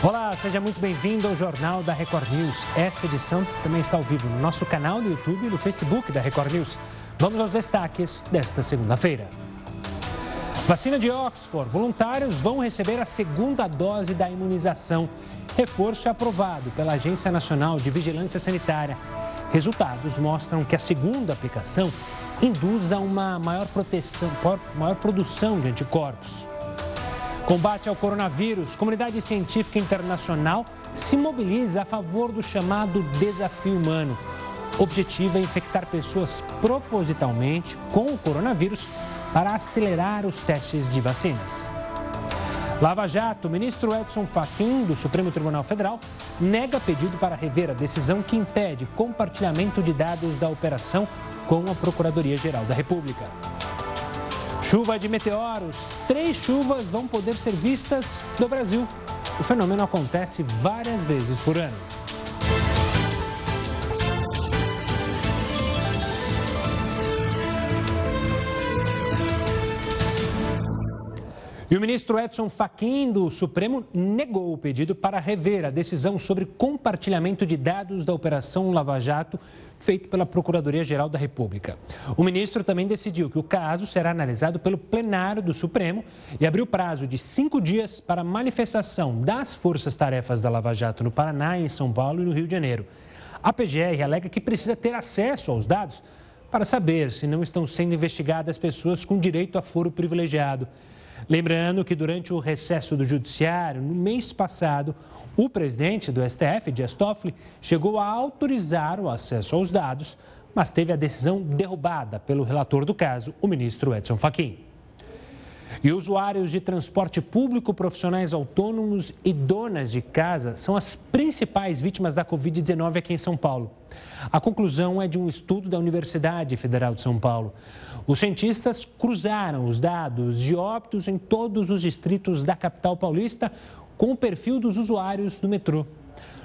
Olá, seja muito bem-vindo ao Jornal da Record News. Essa edição também está ao vivo no nosso canal no YouTube e no Facebook da Record News. Vamos aos destaques desta segunda-feira. Vacina de Oxford. Voluntários vão receber a segunda dose da imunização. Reforço aprovado pela Agência Nacional de Vigilância Sanitária. Resultados mostram que a segunda aplicação induz a uma maior proteção, maior produção de anticorpos. Combate ao coronavírus. Comunidade científica internacional se mobiliza a favor do chamado desafio humano. O objetivo é infectar pessoas propositalmente com o coronavírus para acelerar os testes de vacinas. Lava Jato, ministro Edson Fachin, do Supremo Tribunal Federal, nega pedido para rever a decisão que impede compartilhamento de dados da operação com a Procuradoria-Geral da República. Chuva de meteoros. Três chuvas vão poder ser vistas no Brasil. O fenômeno acontece várias vezes por ano. E o ministro Edson Fachin do Supremo negou o pedido para rever a decisão sobre compartilhamento de dados da Operação Lava Jato feito pela Procuradoria-Geral da República. O ministro também decidiu que o caso será analisado pelo plenário do Supremo e abriu prazo de cinco dias para manifestação das forças-tarefas da Lava Jato no Paraná, em São Paulo e no Rio de Janeiro. A PGR alega que precisa ter acesso aos dados para saber se não estão sendo investigadas pessoas com direito a foro privilegiado. Lembrando que durante o recesso do Judiciário, no mês passado, o presidente do STF, Dias Toffoli, chegou a autorizar o acesso aos dados, mas teve a decisão derrubada pelo relator do caso, o ministro Edson Fachin. E usuários de transporte público, profissionais autônomos e donas de casa são as principais vítimas da Covid-19 aqui em São Paulo. A conclusão é de um estudo da Universidade Federal de São Paulo. Os cientistas cruzaram os dados de óbitos em todos os distritos da capital paulista com o perfil dos usuários do metrô.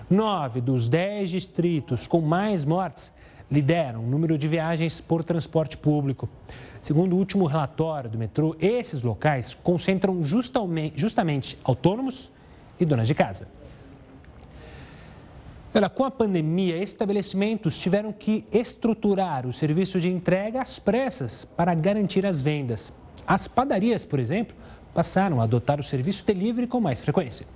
Nove dos dez distritos com mais mortes lideram o número de viagens por transporte público. Segundo o último relatório do metrô, esses locais concentram justamente, justamente autônomos e donas de casa. Olha, com a pandemia, estabelecimentos tiveram que estruturar o serviço de entrega às pressas para garantir as vendas. As padarias, por exemplo, passaram a adotar o serviço delivery com mais frequência.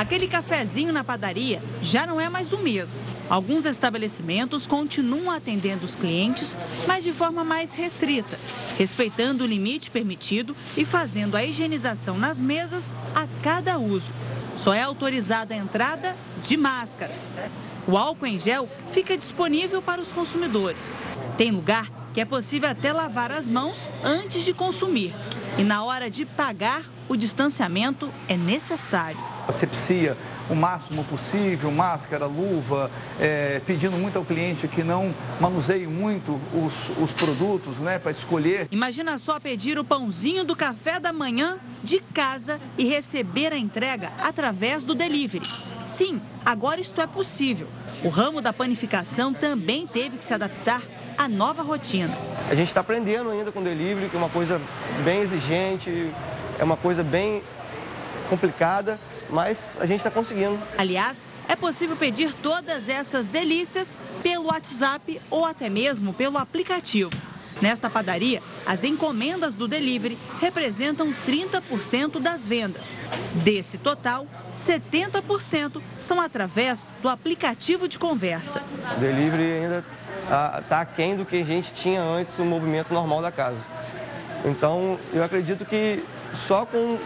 Aquele cafezinho na padaria já não é mais o mesmo. Alguns estabelecimentos continuam atendendo os clientes, mas de forma mais restrita, respeitando o limite permitido e fazendo a higienização nas mesas a cada uso. Só é autorizada a entrada de máscaras. O álcool em gel fica disponível para os consumidores. Tem lugar que é possível até lavar as mãos antes de consumir. E na hora de pagar, o distanciamento é necessário. Asepsia o máximo possível, máscara, luva, é, pedindo muito ao cliente que não manuseie muito os, os produtos né, para escolher. Imagina só pedir o pãozinho do café da manhã de casa e receber a entrega através do delivery. Sim, agora isto é possível. O ramo da panificação também teve que se adaptar a nova rotina. A gente está aprendendo ainda com delivery, que é uma coisa bem exigente, é uma coisa bem complicada, mas a gente está conseguindo. Aliás, é possível pedir todas essas delícias pelo WhatsApp ou até mesmo pelo aplicativo. Nesta padaria, as encomendas do delivery representam 30% das vendas. Desse total, 70% são através do aplicativo de conversa. O delivery ainda está aquém do que a gente tinha antes do movimento normal da casa. Então, eu acredito que só com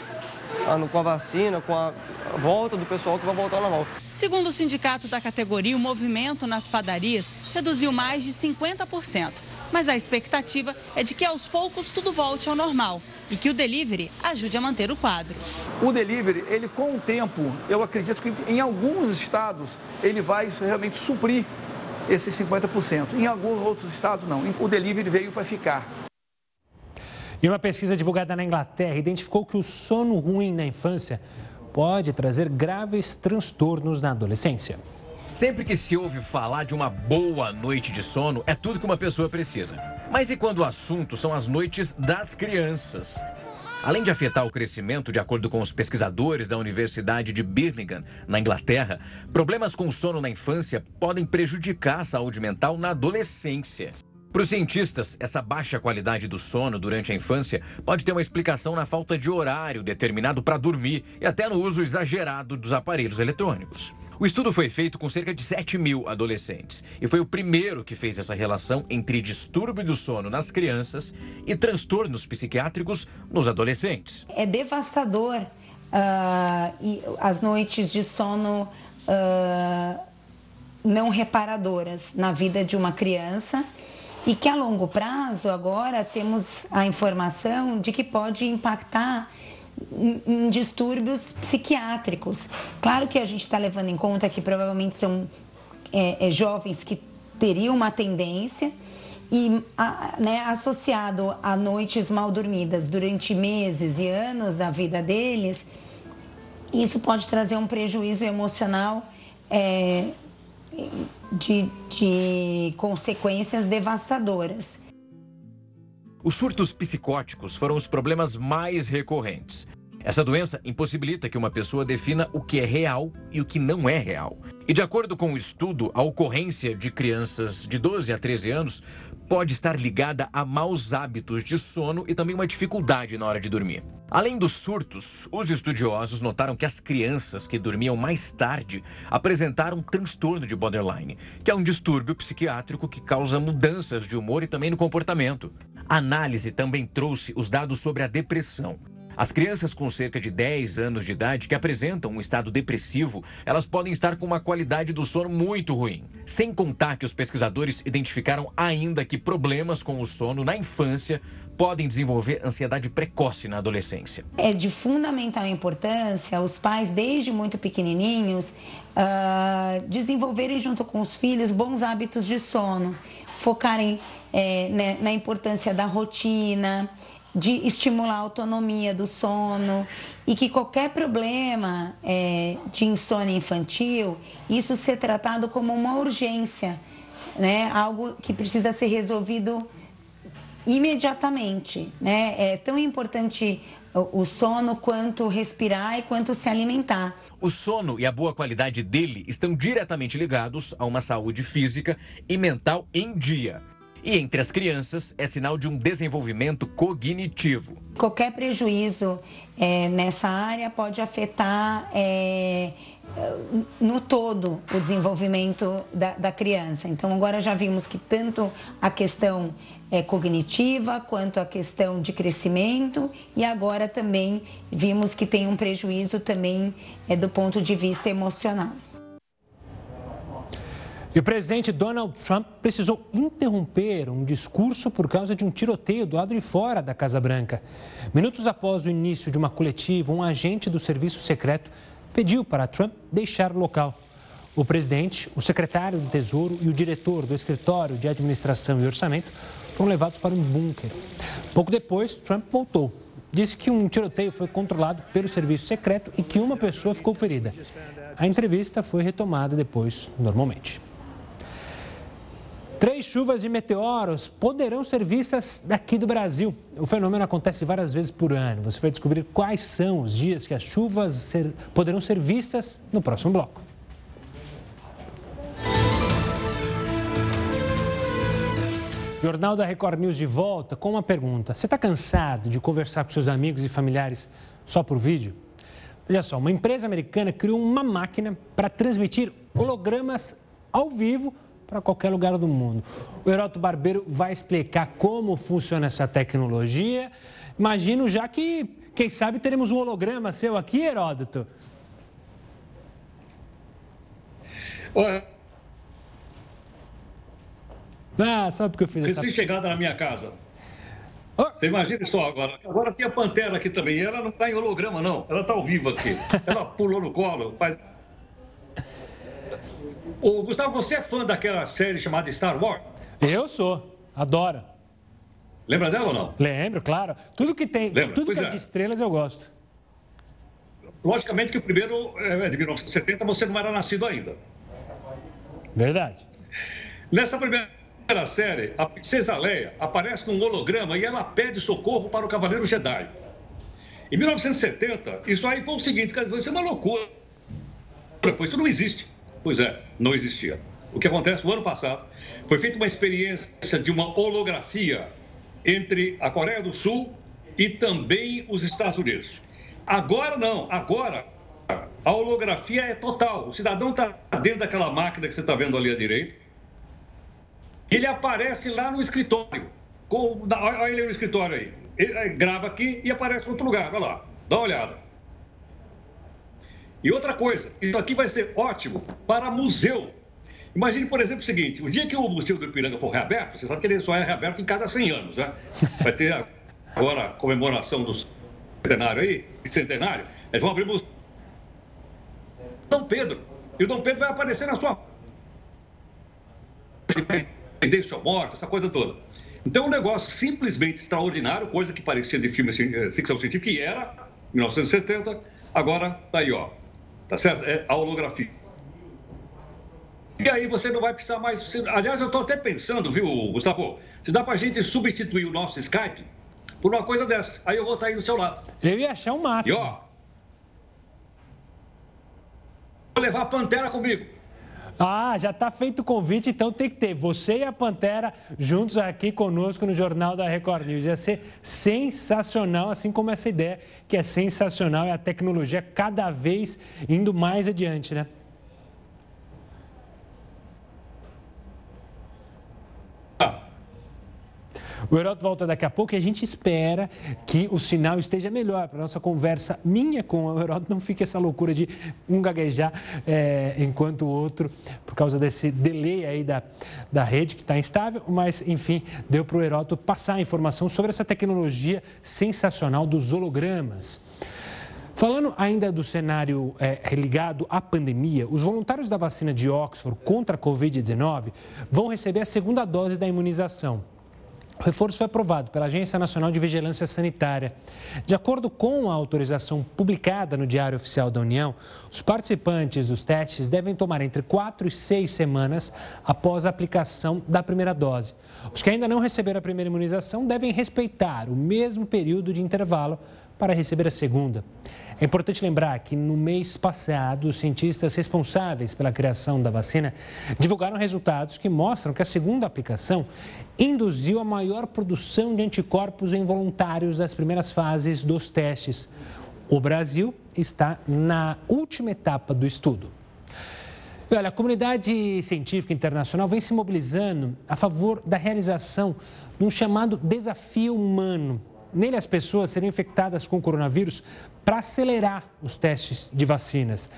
com a vacina, com a volta do pessoal que vai voltar ao normal. Segundo o sindicato da categoria, o movimento nas padarias reduziu mais de 50%. Mas a expectativa é de que aos poucos tudo volte ao normal e que o delivery ajude a manter o quadro. O delivery, ele com o tempo, eu acredito que em alguns estados ele vai realmente suprir esses 50%. Em alguns outros estados, não. O delivery veio para ficar. E uma pesquisa divulgada na Inglaterra identificou que o sono ruim na infância pode trazer graves transtornos na adolescência. Sempre que se ouve falar de uma boa noite de sono, é tudo que uma pessoa precisa. Mas e quando o assunto são as noites das crianças? Além de afetar o crescimento, de acordo com os pesquisadores da Universidade de Birmingham, na Inglaterra, problemas com sono na infância podem prejudicar a saúde mental na adolescência. Para os cientistas, essa baixa qualidade do sono durante a infância pode ter uma explicação na falta de horário determinado para dormir e até no uso exagerado dos aparelhos eletrônicos. O estudo foi feito com cerca de 7 mil adolescentes e foi o primeiro que fez essa relação entre distúrbio do sono nas crianças e transtornos psiquiátricos nos adolescentes. É devastador uh, e as noites de sono. Uh, não reparadoras na vida de uma criança e que a longo prazo agora temos a informação de que pode impactar em, distúrbios psiquiátricos. Claro que a gente está levando em conta que provavelmente são é, é, jovens que teriam uma tendência e a, né, associado a noites mal dormidas durante meses e anos da vida deles, isso pode trazer um prejuízo emocional é, de, de consequências devastadoras. Os surtos psicóticos foram os problemas mais recorrentes. Essa doença impossibilita que uma pessoa defina o que é real e o que não é real. E de acordo com o estudo, a ocorrência de crianças de 12 a 13 anos pode estar ligada a maus hábitos de sono e também uma dificuldade na hora de dormir. Além dos surtos, os estudiosos notaram que as crianças que dormiam mais tarde apresentaram transtorno de borderline, que é um distúrbio psiquiátrico que causa mudanças de humor e também no comportamento. A análise também trouxe os dados sobre a depressão. As crianças com cerca de 10 anos de idade que apresentam um estado depressivo, elas podem estar com uma qualidade do sono muito ruim. Sem contar que os pesquisadores identificaram ainda que problemas com o sono na infância podem desenvolver ansiedade precoce na adolescência. É de fundamental importância os pais, desde muito pequenininhos, uh, desenvolverem junto com os filhos bons hábitos de sono, focarem é, né, na importância da rotina, de estimular a autonomia do sono e que qualquer problema é, de insônia infantil, isso ser tratado como uma urgência, né? algo que precisa ser resolvido imediatamente. Né? É tão importante o sono quanto respirar e quanto se alimentar. O sono e a boa qualidade dele estão diretamente ligados a uma saúde física e mental em dia. E entre as crianças é sinal de um desenvolvimento cognitivo. Qualquer prejuízo é, nessa área pode afetar é, no todo o desenvolvimento da, da, criança. Então, agora já vimos que tanto a questão é, cognitiva quanto a questão de crescimento e agora também vimos que tem um prejuízo também é, do ponto de vista emocional. E o presidente Donald Trump precisou interromper um discurso por causa de um tiroteio do lado de fora da Casa Branca. Minutos após o início de uma coletiva, um agente do serviço secreto pediu para Trump deixar o local. O presidente, o secretário do Tesouro e o diretor do escritório de administração e orçamento foram levados para um bunker. Pouco depois, Trump voltou. Disse que um tiroteio foi controlado pelo serviço secreto e que uma pessoa ficou ferida. A entrevista foi retomada depois, normalmente. Três chuvas de meteoros poderão ser vistas daqui do Brasil. O fenômeno acontece várias vezes por ano. Você vai descobrir quais são os dias que as chuvas ser, poderão ser vistas no próximo bloco. Jornal da Record News de volta com uma pergunta. Você está cansado de conversar com seus amigos e familiares só por vídeo? Olha só, uma empresa americana criou uma máquina para transmitir hologramas ao vivo para qualquer lugar do mundo. O Heroto Barbeiro vai explicar como funciona essa tecnologia. Imagino já que, quem sabe, teremos um holograma seu aqui, Heródoto. Olha. Ah, só porque eu fiz essa... chegada na minha casa. Oh. Você imagina só agora. Agora tem a Pantera aqui também. Ela não está em holograma, não. Ela está ao vivo aqui. Ela pulou no colo, faz Ô, Gustavo, você é fã daquela série chamada Star Wars? Eu sou, adoro. Lembra dela ou não? Lembro, claro. Tudo que tem, Lembra? tudo pois que é. é de estrelas eu gosto. Logicamente que o primeiro é de 1970 você não era nascido ainda. Verdade. Nessa primeira série, a princesa Leia aparece num holograma e ela pede socorro para o Cavaleiro Jedi. Em 1970, isso aí foi o seguinte, isso é uma loucura. Pois isso não existe. Pois é, não existia. O que acontece, o ano passado, foi feita uma experiência de uma holografia entre a Coreia do Sul e também os Estados Unidos. Agora não, agora a holografia é total. O cidadão está dentro daquela máquina que você está vendo ali à direita. Ele aparece lá no escritório. Com, olha ele no escritório aí. Ele grava aqui e aparece em outro lugar. Olha lá, dá uma olhada. E outra coisa, isso aqui vai ser ótimo para museu. Imagine, por exemplo, o seguinte: o dia que o Museu do Ipiranga for reaberto, você sabe que ele só é reaberto em cada 100 anos, né? Vai ter agora a comemoração do centenário aí, centenário, eles vão abrir o Museu Dom Pedro. E o Dom Pedro vai aparecer na sua. Independência morte, essa coisa toda. Então, um negócio simplesmente extraordinário, coisa que parecia de filme eh, ficção científica, que era, 1970, agora tá aí, ó. Tá certo? É a holografia. E aí você não vai precisar mais. Aliás, eu estou até pensando, viu, Gustavo? Se dá para a gente substituir o nosso Skype por uma coisa dessa. Aí eu vou estar aí do seu lado. Eu ia achar o máximo. E ó. Vou levar a Pantera comigo. Ah, já está feito o convite, então tem que ter você e a Pantera juntos aqui conosco no Jornal da Record News. Ia ser sensacional, assim como essa ideia que é sensacional, é a tecnologia cada vez indo mais adiante, né? O Heródoto volta daqui a pouco e a gente espera que o sinal esteja melhor para nossa conversa minha com o Heródoto. Não fique essa loucura de um gaguejar é, enquanto o outro, por causa desse delay aí da, da rede que está instável. Mas, enfim, deu para o Heródoto passar a informação sobre essa tecnologia sensacional dos hologramas. Falando ainda do cenário é, ligado à pandemia, os voluntários da vacina de Oxford contra a Covid-19 vão receber a segunda dose da imunização. O reforço foi aprovado pela Agência Nacional de Vigilância Sanitária. De acordo com a autorização publicada no Diário Oficial da União, os participantes dos testes devem tomar entre quatro e seis semanas após a aplicação da primeira dose. Os que ainda não receberam a primeira imunização devem respeitar o mesmo período de intervalo para receber a segunda. É importante lembrar que no mês passado, os cientistas responsáveis pela criação da vacina divulgaram resultados que mostram que a segunda aplicação induziu a maior produção de anticorpos em voluntários das primeiras fases dos testes. O Brasil está na última etapa do estudo. E olha, a comunidade científica internacional vem se mobilizando a favor da realização de um chamado desafio humano Nele, as pessoas seriam infectadas com coronavírus para acelerar os testes de vacinas.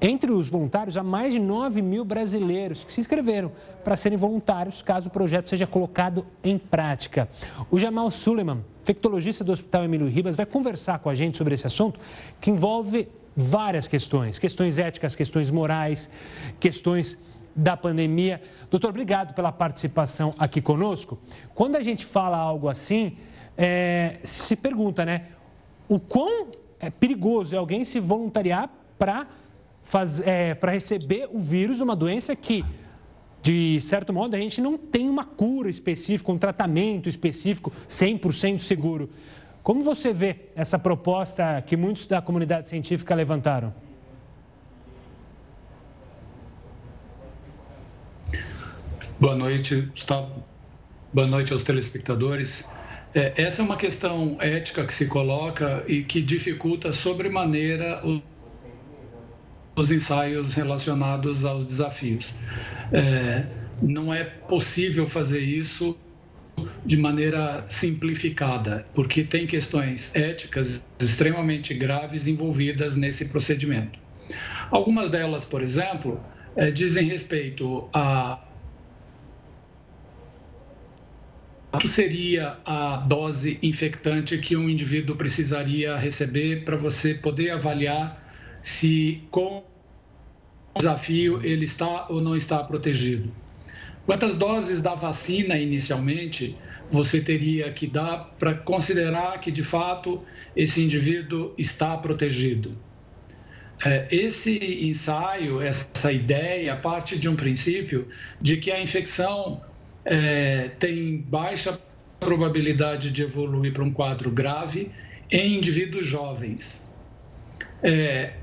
Entre os voluntários, há mais de 9 mil brasileiros que se inscreveram para serem voluntários caso o projeto seja colocado em prática. O Jamal Suleiman, infectologista do Hospital Emílio Ribas, vai conversar com a gente sobre esse assunto que envolve várias questões: questões éticas, questões morais, questões da pandemia. Doutor, obrigado pela participação aqui conosco. Quando a gente fala algo assim, é, se pergunta, né? O quão é perigoso é alguém se voluntariar para é, receber o vírus, uma doença que, de certo modo, a gente não tem uma cura específica, um tratamento específico 100% seguro. Como você vê essa proposta que muitos da comunidade científica levantaram? Boa noite, Gustavo. Boa noite aos telespectadores. É, essa é uma questão ética que se coloca e que dificulta sobremaneira os ensaios relacionados aos desafios. É, não é possível fazer isso de maneira simplificada, porque tem questões éticas extremamente graves envolvidas nesse procedimento. Algumas delas, por exemplo, é, dizem respeito a Quanto seria a dose infectante que um indivíduo precisaria receber para você poder avaliar se com o desafio ele está ou não está protegido? Quantas doses da vacina inicialmente você teria que dar para considerar que de fato esse indivíduo está protegido? É, esse ensaio, essa ideia, parte de um princípio de que a infecção é, tem baixa probabilidade de evoluir para um quadro grave em indivíduos jovens. É,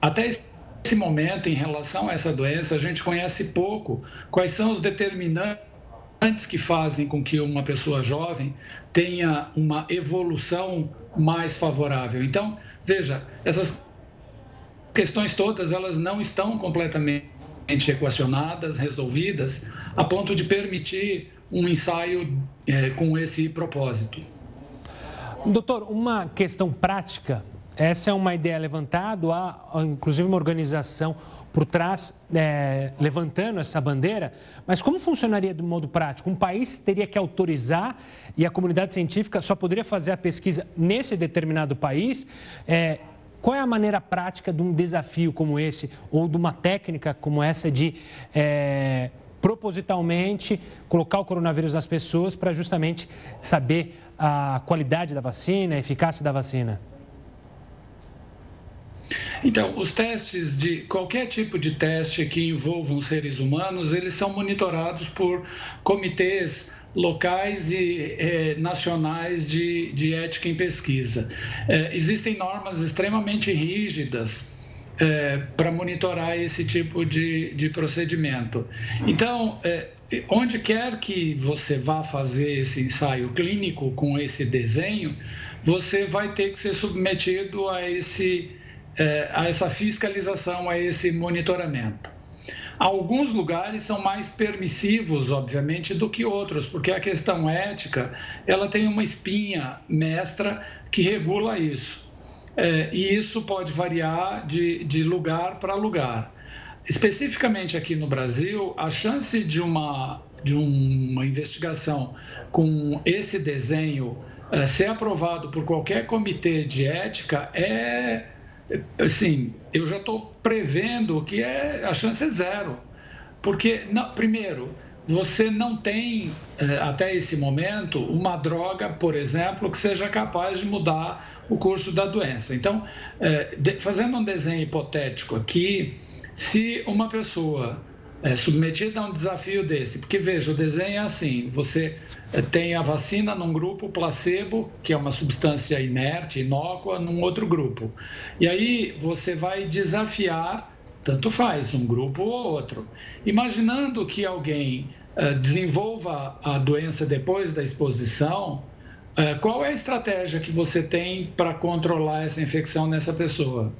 até esse momento, em relação a essa doença, a gente conhece pouco quais são os determinantes que fazem com que uma pessoa jovem tenha uma evolução mais favorável. Então, veja, essas questões todas elas não estão completamente equacionadas, resolvidas, a ponto de permitir um ensaio é, com esse propósito. Doutor, uma questão prática. Essa é uma ideia levantada, há inclusive uma organização por trás é, levantando essa bandeira, mas como funcionaria do modo prático? Um país teria que autorizar e a comunidade científica só poderia fazer a pesquisa nesse determinado país? É, qual é a maneira prática de um desafio como esse ou de uma técnica como essa de é, propositalmente colocar o coronavírus nas pessoas para justamente saber a qualidade da vacina, a eficácia da vacina? Então, os testes de qualquer tipo de teste que envolvam seres humanos, eles são monitorados por comitês locais e eh, nacionais de, de ética em pesquisa. Eh, existem normas extremamente rígidas é, para monitorar esse tipo de, de procedimento. Então, onde quer que você vá fazer esse ensaio clínico com esse desenho, você vai ter que ser submetido a, esse, a essa fiscalização, a esse monitoramento. Alguns lugares são mais permissivos, obviamente, do que outros, porque a questão ética ela tem uma espinha mestra que regula isso. É, e isso pode variar de, de lugar para lugar. Especificamente aqui no Brasil, a chance de uma, de uma investigação com esse desenho é, ser aprovado por qualquer comitê de ética é, assim, eu já estou prevendo que é, a chance é zero. Porque, não, primeiro, você não tem, é, até esse momento, uma droga, por exemplo, que seja capaz de mudar o curso da doença. Então, de, fazendo um desenho hipotético aqui, se uma pessoa é submetida a um desafio desse, porque veja, o desenho é assim: você é, tem a vacina num grupo placebo, que é uma substância inerte, inócua, num outro grupo. E aí você vai desafiar, tanto faz, um grupo ou outro. Imaginando que alguém é, desenvolva a doença depois da exposição, é, qual é a estratégia que você tem para controlar essa infecção nessa pessoa?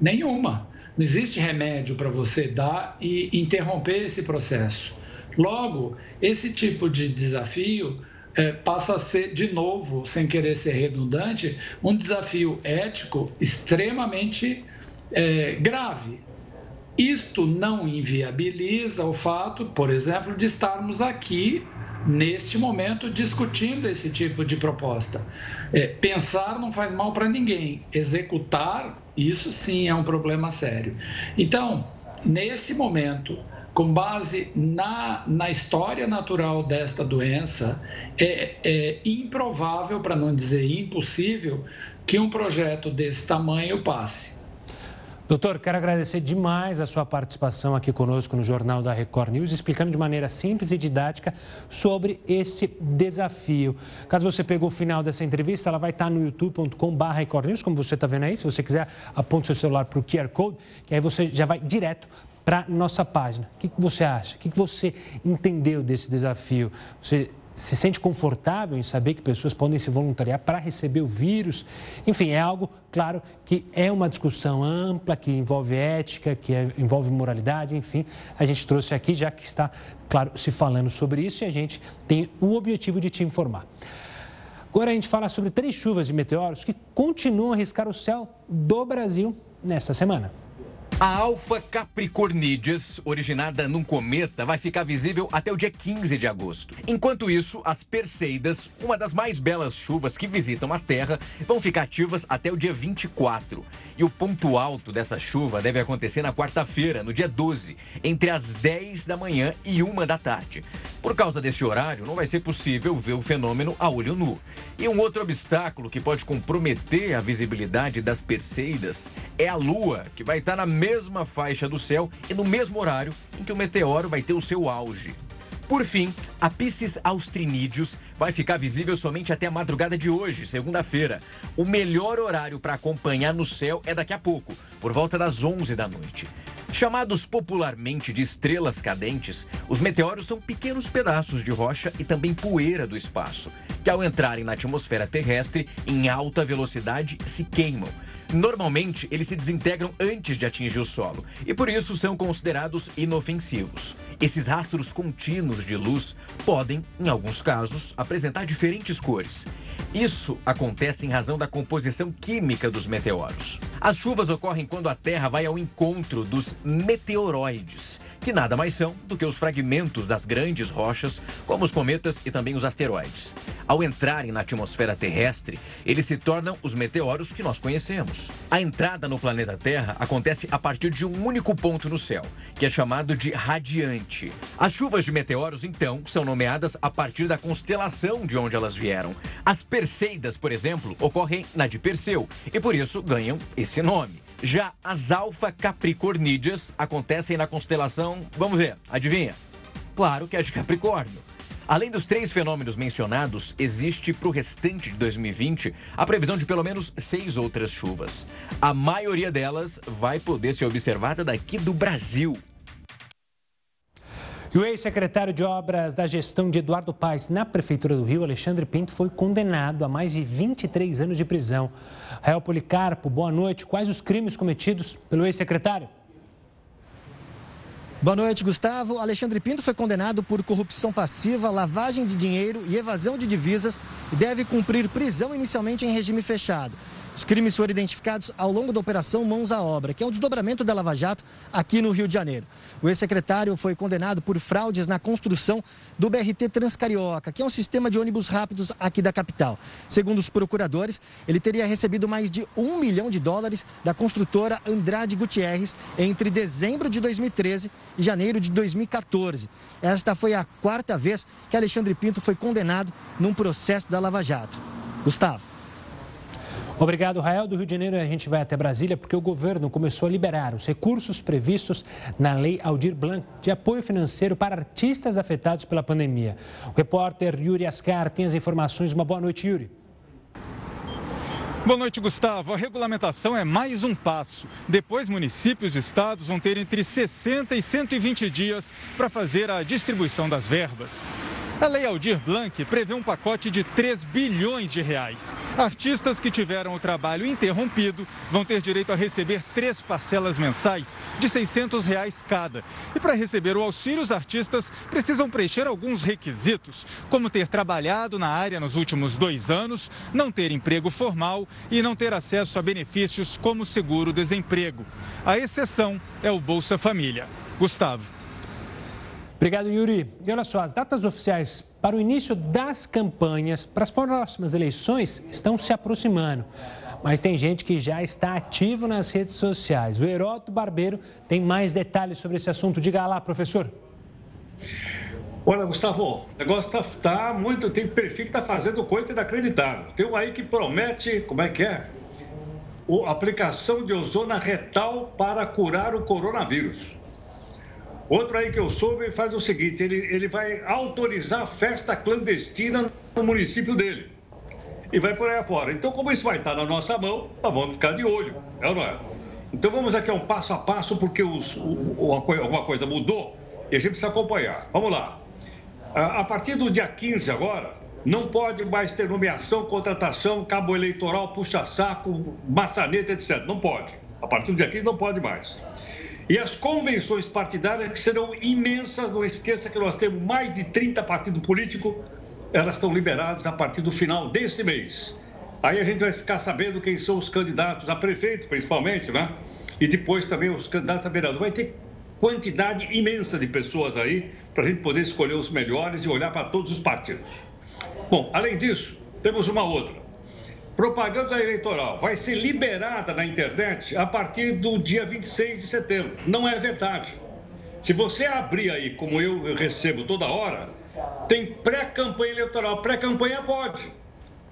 Nenhuma. Não existe remédio para você dar e interromper esse processo. Logo, esse tipo de desafio é, passa a ser, de novo, sem querer ser redundante, um desafio ético extremamente é, grave. Isto não inviabiliza o fato, por exemplo, de estarmos aqui neste momento discutindo esse tipo de proposta. É, pensar não faz mal para ninguém, executar, isso sim é um problema sério. Então, nesse momento, com base na, na história natural desta doença, é, é improvável, para não dizer impossível, que um projeto desse tamanho passe. Doutor, quero agradecer demais a sua participação aqui conosco no Jornal da Record News, explicando de maneira simples e didática sobre esse desafio. Caso você pegou o final dessa entrevista, ela vai estar no youtube.com.br Record News, como você está vendo aí. Se você quiser, aponte seu celular para o QR Code, que aí você já vai direto para nossa página. O que, que você acha? O que, que você entendeu desse desafio? Você se sente confortável em saber que pessoas podem se voluntariar para receber o vírus. Enfim, é algo, claro, que é uma discussão ampla, que envolve ética, que é, envolve moralidade, enfim. A gente trouxe aqui, já que está, claro, se falando sobre isso e a gente tem o objetivo de te informar. Agora a gente fala sobre três chuvas de meteoros que continuam a riscar o céu do Brasil nesta semana. A Alfa Capricornides, originada num cometa, vai ficar visível até o dia 15 de agosto. Enquanto isso, as Perseidas, uma das mais belas chuvas que visitam a Terra, vão ficar ativas até o dia 24. E o ponto alto dessa chuva deve acontecer na quarta-feira, no dia 12, entre as 10 da manhã e 1 da tarde. Por causa desse horário, não vai ser possível ver o fenômeno a olho nu. E um outro obstáculo que pode comprometer a visibilidade das Perseidas é a Lua, que vai estar na mesma faixa do céu e no mesmo horário em que o meteoro vai ter o seu auge. Por fim, a Pisces austrinídeos vai ficar visível somente até a madrugada de hoje, segunda-feira. O melhor horário para acompanhar no céu é daqui a pouco, por volta das 11 da noite. Chamados popularmente de estrelas cadentes, os meteoros são pequenos pedaços de rocha e também poeira do espaço, que ao entrarem na atmosfera terrestre em alta velocidade se queimam. Normalmente, eles se desintegram antes de atingir o solo e por isso são considerados inofensivos. Esses rastros contínuos de luz podem, em alguns casos, apresentar diferentes cores. Isso acontece em razão da composição química dos meteoros. As chuvas ocorrem quando a Terra vai ao encontro dos meteoroides, que nada mais são do que os fragmentos das grandes rochas, como os cometas e também os asteroides. Ao entrarem na atmosfera terrestre, eles se tornam os meteoros que nós conhecemos. A entrada no planeta Terra acontece a partir de um único ponto no céu, que é chamado de radiante. As chuvas de meteoros, então, são nomeadas a partir da constelação de onde elas vieram. As Perseidas, por exemplo, ocorrem na de Perseu e por isso ganham esse nome. Já as Alfa Capricornídeas acontecem na constelação, vamos ver, adivinha? Claro que é de Capricórnio. Além dos três fenômenos mencionados, existe para o restante de 2020 a previsão de pelo menos seis outras chuvas. A maioria delas vai poder ser observada daqui do Brasil. E o ex-secretário de Obras da gestão de Eduardo Paes na Prefeitura do Rio, Alexandre Pinto, foi condenado a mais de 23 anos de prisão. Rael Policarpo, boa noite. Quais os crimes cometidos pelo ex-secretário? Boa noite, Gustavo. Alexandre Pinto foi condenado por corrupção passiva, lavagem de dinheiro e evasão de divisas e deve cumprir prisão inicialmente em regime fechado. Os crimes foram identificados ao longo da Operação Mãos à Obra, que é um desdobramento da Lava Jato aqui no Rio de Janeiro. O ex-secretário foi condenado por fraudes na construção do BRT Transcarioca, que é um sistema de ônibus rápidos aqui da capital. Segundo os procuradores, ele teria recebido mais de um milhão de dólares da construtora Andrade Gutierrez entre dezembro de 2013 e janeiro de 2014. Esta foi a quarta vez que Alexandre Pinto foi condenado num processo da Lava Jato. Gustavo. Obrigado, Rael. Do Rio de Janeiro, a gente vai até Brasília porque o governo começou a liberar os recursos previstos na Lei Aldir Blanc de apoio financeiro para artistas afetados pela pandemia. O repórter Yuri Ascar tem as informações. Uma boa noite, Yuri. Boa noite, Gustavo. A regulamentação é mais um passo. Depois, municípios e estados vão ter entre 60 e 120 dias para fazer a distribuição das verbas. A Lei Aldir Blanc prevê um pacote de 3 bilhões de reais. Artistas que tiveram o trabalho interrompido vão ter direito a receber três parcelas mensais de 600 reais cada. E para receber o auxílio, os artistas precisam preencher alguns requisitos, como ter trabalhado na área nos últimos dois anos, não ter emprego formal e não ter acesso a benefícios como seguro-desemprego. A exceção é o Bolsa Família. Gustavo. Obrigado, Yuri. E olha só, as datas oficiais para o início das campanhas para as próximas eleições estão se aproximando. Mas tem gente que já está ativo nas redes sociais. O Heródoto Barbeiro tem mais detalhes sobre esse assunto. Diga lá, professor. Olha, Gustavo, o negócio está tá muito. Tem perfil que está fazendo coisa inacreditável. Tem um aí que promete, como é que é? O, aplicação de ozona retal para curar o coronavírus. Outro aí que eu soube faz o seguinte: ele, ele vai autorizar festa clandestina no município dele. E vai por aí afora. Então, como isso vai estar na nossa mão, nós vamos ficar de olho, é ou não é? Então, vamos aqui a um passo a passo, porque os, o, alguma coisa mudou e a gente precisa acompanhar. Vamos lá. A, a partir do dia 15 agora, não pode mais ter nomeação, contratação, cabo eleitoral, puxa-saco, maçaneta, etc. Não pode. A partir do dia 15 não pode mais. E as convenções partidárias serão imensas, não esqueça que nós temos mais de 30 partidos políticos, elas estão liberadas a partir do final desse mês. Aí a gente vai ficar sabendo quem são os candidatos a prefeito, principalmente, né? E depois também os candidatos a vereador. Vai ter quantidade imensa de pessoas aí para a gente poder escolher os melhores e olhar para todos os partidos. Bom, além disso, temos uma outra propaganda eleitoral vai ser liberada na internet a partir do dia 26 de setembro. Não é verdade. Se você abrir aí, como eu recebo toda hora, tem pré-campanha eleitoral. Pré-campanha pode.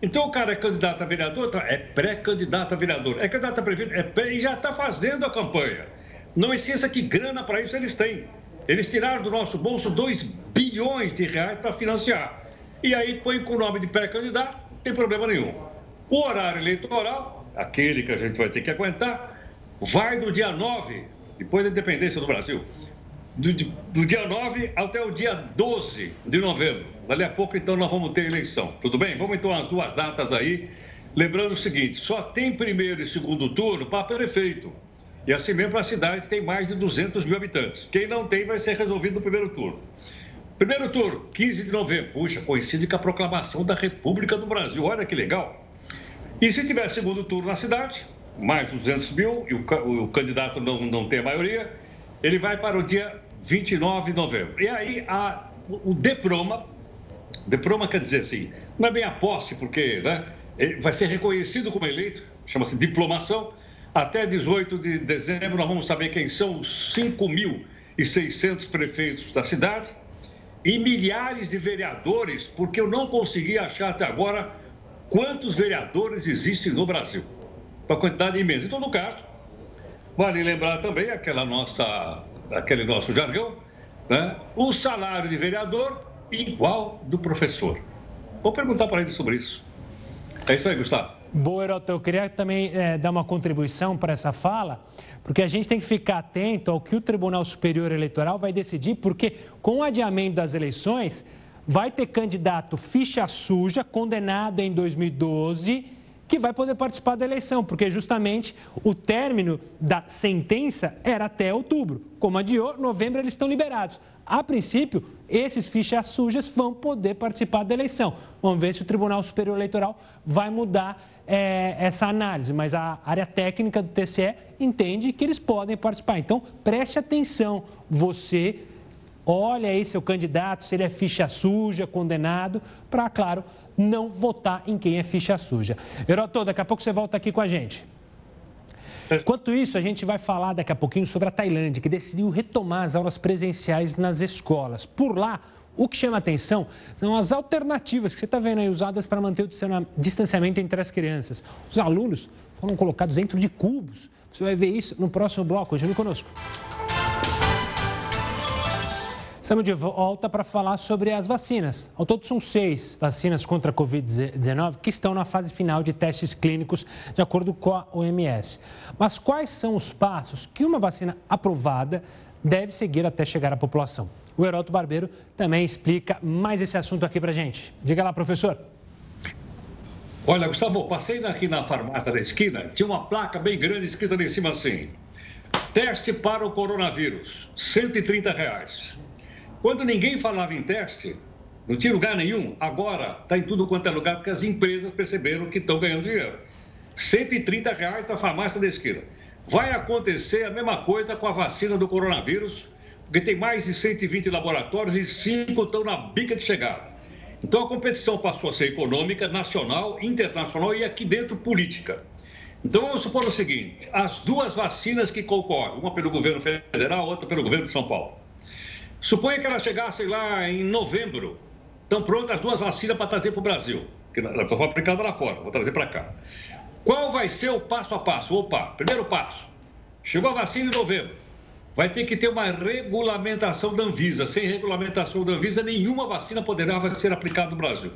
Então o cara é candidato a vereador, tá? é pré-candidato a vereador, é candidato a prefeito, é pré, e já está fazendo a campanha. Não esqueça que grana para isso eles têm. Eles tiraram do nosso bolso 2 bilhões de reais para financiar. E aí põe com o nome de pré-candidato, não tem problema nenhum. O horário eleitoral, aquele que a gente vai ter que aguentar, vai do dia 9, depois da independência do Brasil, do, do, dia 9 até o dia 12 de novembro. Dali a pouco, então, nós vamos ter eleição. Tudo bem? Vamos então as duas datas aí. Lembrando o seguinte: só tem primeiro e segundo turno para prefeito. E assim mesmo para a cidade que tem mais de 200 mil habitantes. Quem não tem vai ser resolvido no primeiro turno. Primeiro turno, 15 de novembro. Puxa, coincide com a proclamação da República do Brasil. Olha que legal. E se tiver segundo turno na cidade, mais 200 mil, e o, o candidato não, não tem a maioria, ele vai para o dia 29 de novembro. E aí a, o Deproma, Deproma quer dizer assim, não é bem a posse, porque né, vai ser reconhecido como eleito, chama-se diplomação. Até 18 de dezembro nós vamos saber quem são os 5.600 prefeitos da cidade e milhares de vereadores, porque eu não consegui achar até agora quantos vereadores existem no Brasil. Uma quantidade imensa. Então, no caso, vale lembrar também aquela nossa aquele nosso jargão, né? o salário de vereador igual do professor. Vou perguntar para ele sobre isso. É isso aí, Gustavo. Boa, Heroto. Eu queria também é, dar uma contribuição para essa fala, porque a gente tem que ficar atento ao que o Tribunal Superior Eleitoral vai decidir, porque com o adiamento das eleições, vai ter candidato ficha suja, condenado em 2012 que vai poder participar da eleição, porque justamente o término da sentença era até outubro. Como adiou, novembro eles estão liberados. A princípio, esses fichas sujas vão poder participar da eleição. Vamos ver se o Tribunal Superior Eleitoral vai mudar é, essa análise, mas a área técnica do TCE entende que eles podem participar. Então, preste atenção, você olha aí seu candidato, se ele é ficha suja, condenado, para, claro, não votar em quem é ficha suja. Heroto, daqui a pouco você volta aqui com a gente. Enquanto isso, a gente vai falar daqui a pouquinho sobre a Tailândia, que decidiu retomar as aulas presenciais nas escolas. Por lá, o que chama atenção são as alternativas que você está vendo aí usadas para manter o distanciamento entre as crianças. Os alunos foram colocados dentro de cubos. Você vai ver isso no próximo bloco. Continue conosco. Estamos de volta para falar sobre as vacinas. Ao todo, são seis vacinas contra a Covid-19 que estão na fase final de testes clínicos, de acordo com a OMS. Mas quais são os passos que uma vacina aprovada deve seguir até chegar à população? O Heroto Barbeiro também explica mais esse assunto aqui para gente. Diga lá, professor. Olha, Gustavo, passei aqui na farmácia da esquina, tinha uma placa bem grande escrita ali em cima assim: teste para o coronavírus, 130 reais. Quando ninguém falava em teste, não tinha lugar nenhum, agora está em tudo quanto é lugar, porque as empresas perceberam que estão ganhando dinheiro. 130 reais na farmácia da esquina. Vai acontecer a mesma coisa com a vacina do coronavírus, porque tem mais de 120 laboratórios e cinco estão na bica de chegada. Então a competição passou a ser econômica, nacional, internacional e aqui dentro política. Então vamos supor o seguinte: as duas vacinas que concorrem, uma pelo governo federal, outra pelo governo de São Paulo. Suponha que elas chegassem lá em novembro. Estão prontas as duas vacinas para trazer para o Brasil. Que estão fabricadas lá fora, vou trazer para cá. Qual vai ser o passo a passo? Opa, primeiro passo. Chegou a vacina em novembro. Vai ter que ter uma regulamentação da Anvisa. Sem regulamentação da Anvisa, nenhuma vacina poderá ser aplicada no Brasil.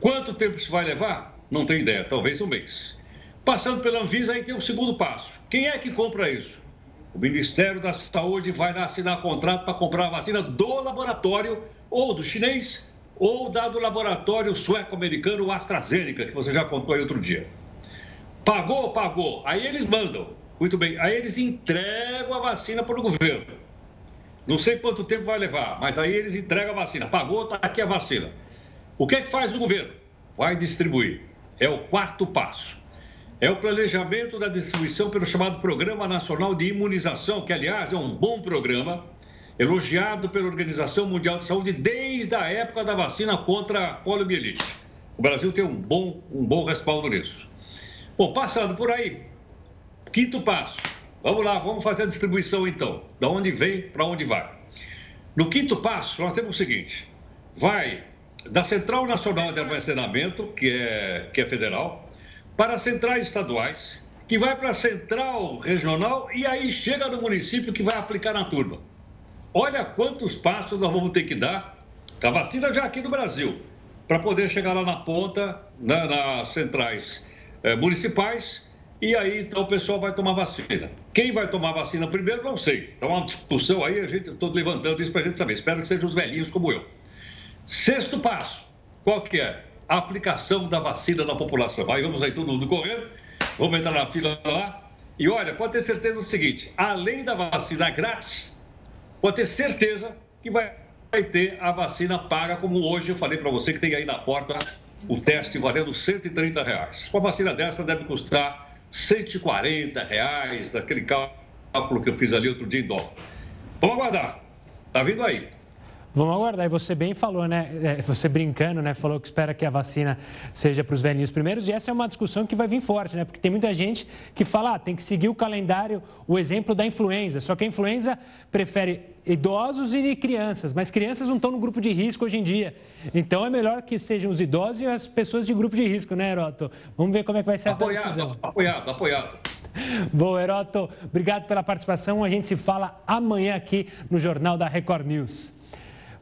Quanto tempo isso vai levar? Não tenho ideia, talvez um mês. Passando pela Anvisa, aí tem o segundo passo. Quem é que compra isso? O Ministério da Saúde vai assinar contrato para comprar a vacina do laboratório, ou do chinês, ou da do laboratório sueco-americano AstraZeneca, que você já contou aí outro dia. Pagou? Pagou. Aí eles mandam. Muito bem. Aí eles entregam a vacina para o governo. Não sei quanto tempo vai levar, mas aí eles entregam a vacina. Pagou, está aqui a vacina. O que é que faz o governo? Vai distribuir. É o quarto passo é o planejamento da distribuição pelo chamado Programa Nacional de Imunização, que, aliás, é um bom programa, elogiado pela Organização Mundial de Saúde desde a época da vacina contra a poliomielite. O Brasil tem um bom, um bom respaldo nisso. Bom, passando por aí, quinto passo. Vamos lá, vamos fazer a distribuição então. Da onde vem para onde vai. No quinto passo, nós temos o seguinte: vai da Central Nacional de Armazenamento, que é, que é federal, para as centrais estaduais, que vai para a central regional e aí chega no município que vai aplicar na turma. Olha quantos passos nós vamos ter que dar A vacina já aqui no Brasil, para poder chegar lá na ponta, né, nas centrais eh, municipais, e aí então o pessoal vai tomar vacina. Quem vai tomar vacina primeiro, não sei. Então, uma discussão aí, a gente estou levantando isso para a gente saber. Espero que sejam os velhinhos como eu. Sexto passo, qual que é? A aplicação da vacina na população. Aí vamos aí todo mundo correndo, vamos entrar na fila lá. E olha, pode ter certeza do seguinte: além da vacina grátis, pode ter certeza que vai, vai ter a vacina paga, como hoje eu falei para você que tem aí na porta o teste valendo 130 reais. Uma vacina dessa deve custar 140 reais, aquele cálculo que eu fiz ali outro dia em dólar. Vamos aguardar. Tá vindo aí. Vamos aguardar. E você bem falou, né? É, você brincando, né? Falou que espera que a vacina seja para os velhinhos primeiros. E essa é uma discussão que vai vir forte, né? Porque tem muita gente que fala, ah, tem que seguir o calendário, o exemplo da influenza. Só que a influenza prefere idosos e crianças, mas crianças não estão no grupo de risco hoje em dia. Então é melhor que sejam os idosos e as pessoas de grupo de risco, né, Heroto? Vamos ver como é que vai ser apoiado, a decisão. Apoiado, apoiado. Bom, Heroto, obrigado pela participação. A gente se fala amanhã aqui no Jornal da Record News.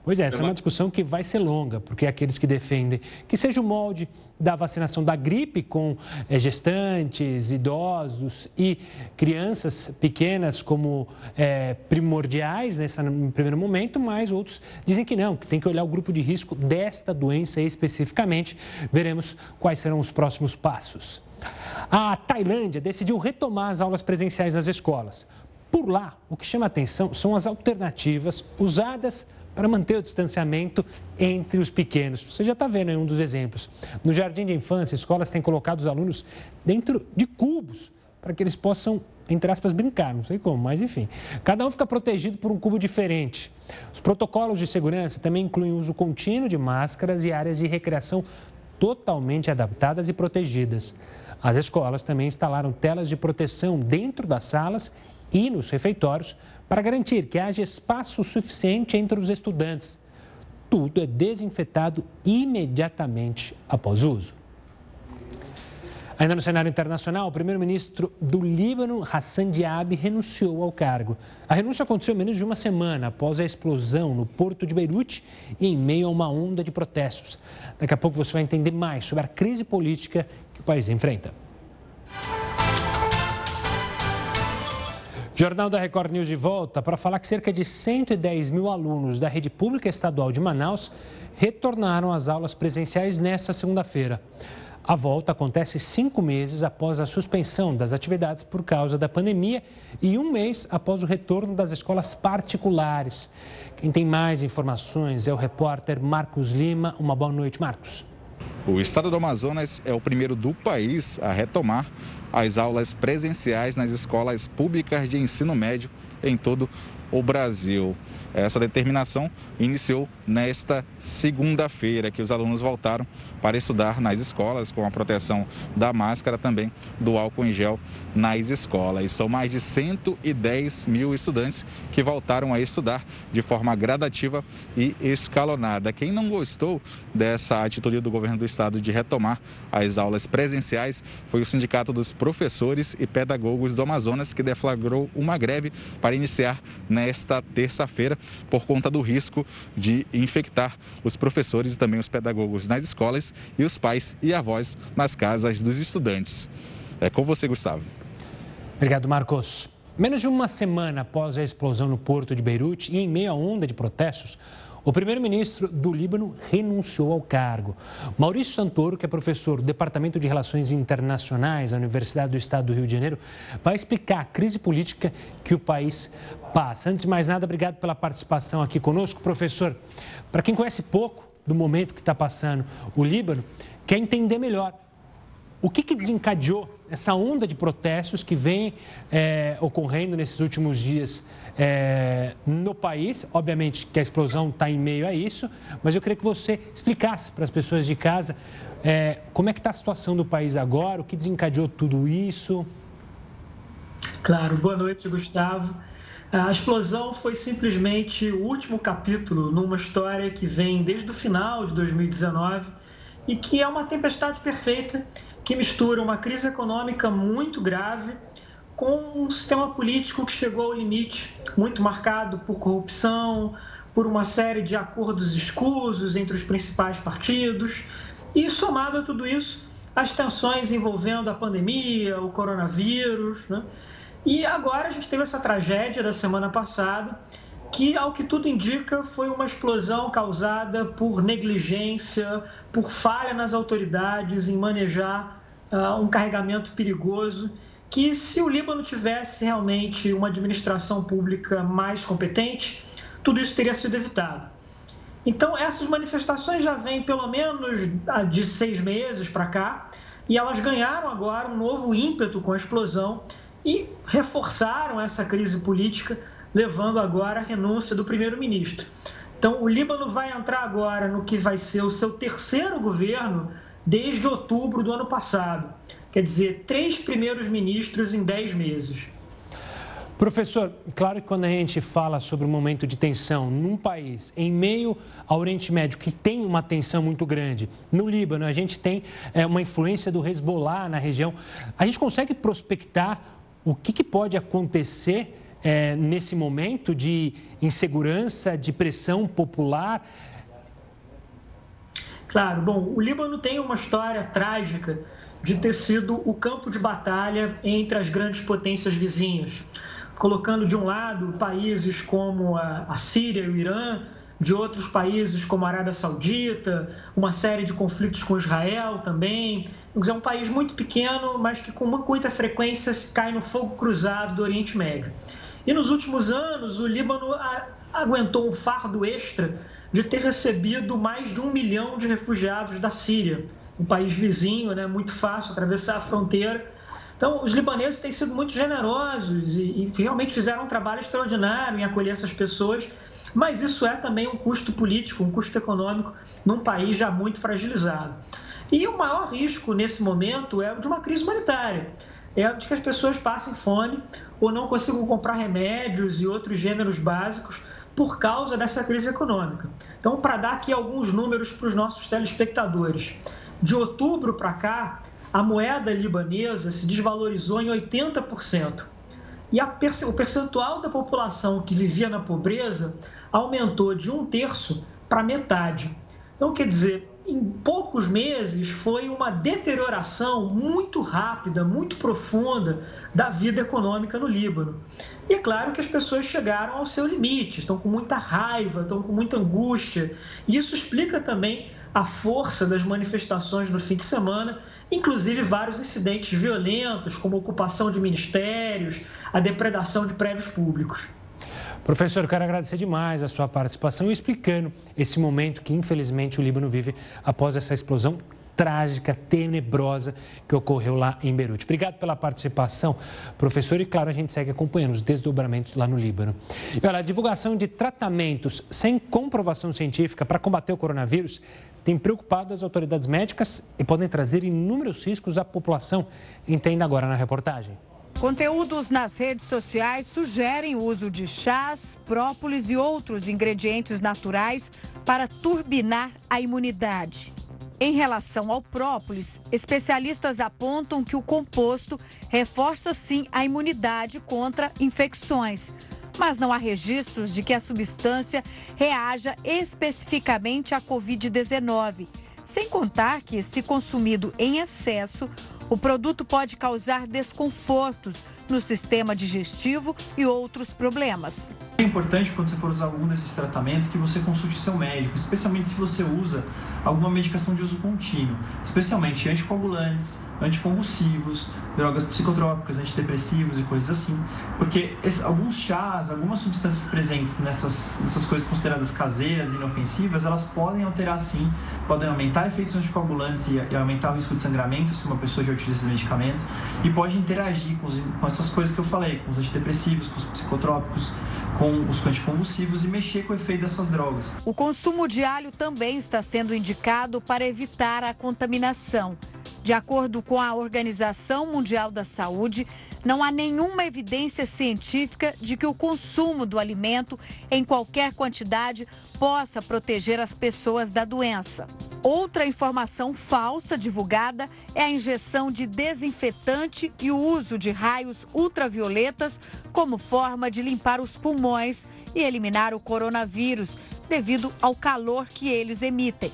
Pois é, essa é uma discussão que vai ser longa, porque aqueles que defendem que seja o molde da vacinação da gripe com é, gestantes, idosos e crianças pequenas como é, primordiais nesse primeiro momento, mas outros dizem que não, que tem que olhar o grupo de risco desta doença especificamente. Veremos quais serão os próximos passos. A Tailândia decidiu retomar as aulas presenciais nas escolas. Por lá, o que chama atenção são as alternativas usadas para manter o distanciamento entre os pequenos. Você já está vendo aí um dos exemplos. No jardim de infância, escolas têm colocado os alunos dentro de cubos para que eles possam, entre aspas, brincar, não sei como, mas enfim. Cada um fica protegido por um cubo diferente. Os protocolos de segurança também incluem o uso contínuo de máscaras e áreas de recreação totalmente adaptadas e protegidas. As escolas também instalaram telas de proteção dentro das salas e nos refeitórios para garantir que haja espaço suficiente entre os estudantes. Tudo é desinfetado imediatamente após o uso. Ainda no cenário internacional, o primeiro-ministro do Líbano, Hassan Diab, renunciou ao cargo. A renúncia aconteceu menos de uma semana após a explosão no porto de Beirute e em meio a uma onda de protestos. Daqui a pouco você vai entender mais sobre a crise política que o país enfrenta. Jornal da Record News de volta para falar que cerca de 110 mil alunos da rede pública estadual de Manaus retornaram às aulas presenciais nesta segunda-feira. A volta acontece cinco meses após a suspensão das atividades por causa da pandemia e um mês após o retorno das escolas particulares. Quem tem mais informações é o repórter Marcos Lima. Uma boa noite, Marcos. O estado do Amazonas é o primeiro do país a retomar as aulas presenciais nas escolas públicas de ensino médio em todo o Brasil. Essa determinação iniciou nesta segunda-feira, que os alunos voltaram para estudar nas escolas, com a proteção da máscara, também do álcool em gel nas escolas. E são mais de 110 mil estudantes que voltaram a estudar de forma gradativa e escalonada. Quem não gostou dessa atitude do governo do estado de retomar as aulas presenciais foi o Sindicato dos Professores e Pedagogos do Amazonas, que deflagrou uma greve para iniciar nesta terça-feira por conta do risco de infectar os professores e também os pedagogos nas escolas e os pais e avós nas casas dos estudantes. É com você, Gustavo. Obrigado, Marcos. Menos de uma semana após a explosão no porto de Beirute e em meio à onda de protestos, o primeiro-ministro do Líbano renunciou ao cargo. Maurício Santoro, que é professor do Departamento de Relações Internacionais da Universidade do Estado do Rio de Janeiro, vai explicar a crise política que o país passa. Antes de mais nada, obrigado pela participação aqui conosco. Professor, para quem conhece pouco do momento que está passando o Líbano, quer entender melhor o que, que desencadeou essa onda de protestos que vem é, ocorrendo nesses últimos dias é, no país. Obviamente que a explosão está em meio a isso, mas eu queria que você explicasse para as pessoas de casa é, como é que está a situação do país agora, o que desencadeou tudo isso. Claro, boa noite, Gustavo. A explosão foi simplesmente o último capítulo numa história que vem desde o final de 2019 e que é uma tempestade perfeita que mistura uma crise econômica muito grave com um sistema político que chegou ao limite, muito marcado por corrupção, por uma série de acordos escusos entre os principais partidos. E somado a tudo isso, as tensões envolvendo a pandemia, o coronavírus. Né? E agora a gente teve essa tragédia da semana passada, que, ao que tudo indica, foi uma explosão causada por negligência, por falha nas autoridades em manejar uh, um carregamento perigoso. Que, se o Líbano tivesse realmente uma administração pública mais competente, tudo isso teria sido evitado. Então, essas manifestações já vêm pelo menos de seis meses para cá e elas ganharam agora um novo ímpeto com a explosão e reforçaram essa crise política, levando agora a renúncia do primeiro-ministro. Então, o Líbano vai entrar agora no que vai ser o seu terceiro governo desde outubro do ano passado. Quer dizer, três primeiros ministros em dez meses. Professor, claro que quando a gente fala sobre um momento de tensão num país, em meio ao Oriente Médio, que tem uma tensão muito grande, no Líbano a gente tem é, uma influência do Hezbollah na região, a gente consegue prospectar o que, que pode acontecer é, nesse momento de insegurança, de pressão popular? Claro, bom, o Líbano tem uma história trágica de ter sido o campo de batalha entre as grandes potências vizinhas colocando de um lado países como a, Síria e o Irã, de outros países como a Arábia Saudita, uma série de conflitos com Israel também. É um país muito pequeno, mas que com muita frequência cai no fogo cruzado do Oriente Médio. E nos últimos anos, o Líbano aguentou um fardo extra de ter recebido mais de um milhão de refugiados da Síria, um país vizinho, né, muito fácil atravessar a fronteira então, os libaneses têm sido muito generosos e, e realmente fizeram um trabalho extraordinário em acolher essas pessoas, mas isso é também um custo político, um custo econômico num país já muito fragilizado. E o maior risco nesse momento é de uma crise humanitária é de que as pessoas passem fome ou não consigam comprar remédios e outros gêneros básicos por causa dessa crise econômica. Então, para dar aqui alguns números para os nossos telespectadores, de outubro para cá, a moeda libanesa se desvalorizou em 80%. E a, o percentual da população que vivia na pobreza aumentou de um terço para metade. Então, quer dizer, em poucos meses foi uma deterioração muito rápida, muito profunda da vida econômica no Líbano. E é claro que as pessoas chegaram ao seu limite, estão com muita raiva, estão com muita angústia. E isso explica também a força das manifestações no fim de semana, inclusive vários incidentes violentos, como ocupação de ministérios, a depredação de prédios públicos. Professor, quero agradecer demais a sua participação explicando esse momento que, infelizmente, o Líbano vive após essa explosão trágica, tenebrosa que ocorreu lá em Beirute. Obrigado pela participação, professor, e claro, a gente segue acompanhando os desdobramentos lá no Líbano. E olha, a divulgação de tratamentos sem comprovação científica para combater o coronavírus tem preocupado as autoridades médicas e podem trazer inúmeros riscos à população. Entenda agora na reportagem. Conteúdos nas redes sociais sugerem o uso de chás, própolis e outros ingredientes naturais para turbinar a imunidade. Em relação ao própolis, especialistas apontam que o composto reforça sim a imunidade contra infecções, mas não há registros de que a substância reaja especificamente à Covid-19. Sem contar que, se consumido em excesso, o produto pode causar desconfortos no sistema digestivo e outros problemas. É importante quando você for usar algum desses tratamentos que você consulte seu médico, especialmente se você usa alguma medicação de uso contínuo, especialmente anticoagulantes, anticonvulsivos, drogas psicotrópicas, antidepressivos e coisas assim, porque alguns chás, algumas substâncias presentes nessas, nessas coisas consideradas caseiras e inofensivas, elas podem alterar sim, podem aumentar efeitos anticoagulantes e, e aumentar o risco de sangramento se uma pessoa já utiliza esses medicamentos e pode interagir com, os, com essas coisas que eu falei, com os antidepressivos, com os psicotrópicos, com os anticonvulsivos e mexer com o efeito dessas drogas. O consumo de alho também está sendo indicado para evitar a contaminação. De acordo com a Organização Mundial da Saúde, não há nenhuma evidência científica de que o consumo do alimento em qualquer quantidade possa proteger as pessoas da doença. Outra informação falsa divulgada é a injeção de desinfetante e o uso de raios ultravioletas como forma de limpar os pulmões e eliminar o coronavírus, devido ao calor que eles emitem.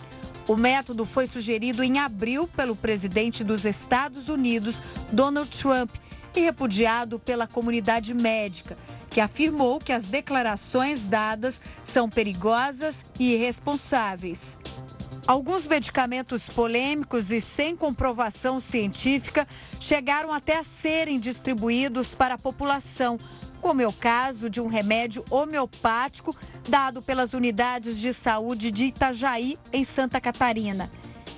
O método foi sugerido em abril pelo presidente dos Estados Unidos, Donald Trump, e repudiado pela comunidade médica, que afirmou que as declarações dadas são perigosas e irresponsáveis. Alguns medicamentos polêmicos e sem comprovação científica chegaram até a serem distribuídos para a população, como é o caso de um remédio homeopático dado pelas unidades de saúde de Itajaí, em Santa Catarina.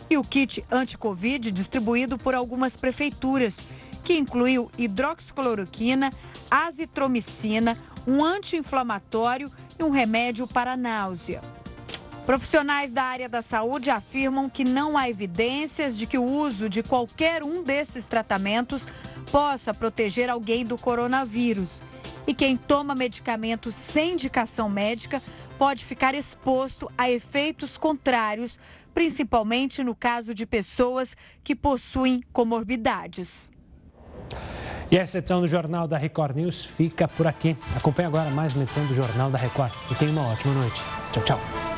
E o kit anti-Covid distribuído por algumas prefeituras, que incluiu hidroxicloroquina, azitromicina, um anti-inflamatório e um remédio para náusea. Profissionais da área da saúde afirmam que não há evidências de que o uso de qualquer um desses tratamentos possa proteger alguém do coronavírus. E quem toma medicamentos sem indicação médica pode ficar exposto a efeitos contrários, principalmente no caso de pessoas que possuem comorbidades. E essa edição do Jornal da Record News fica por aqui. Acompanhe agora mais uma edição do Jornal da Record e tenha uma ótima noite. Tchau, tchau.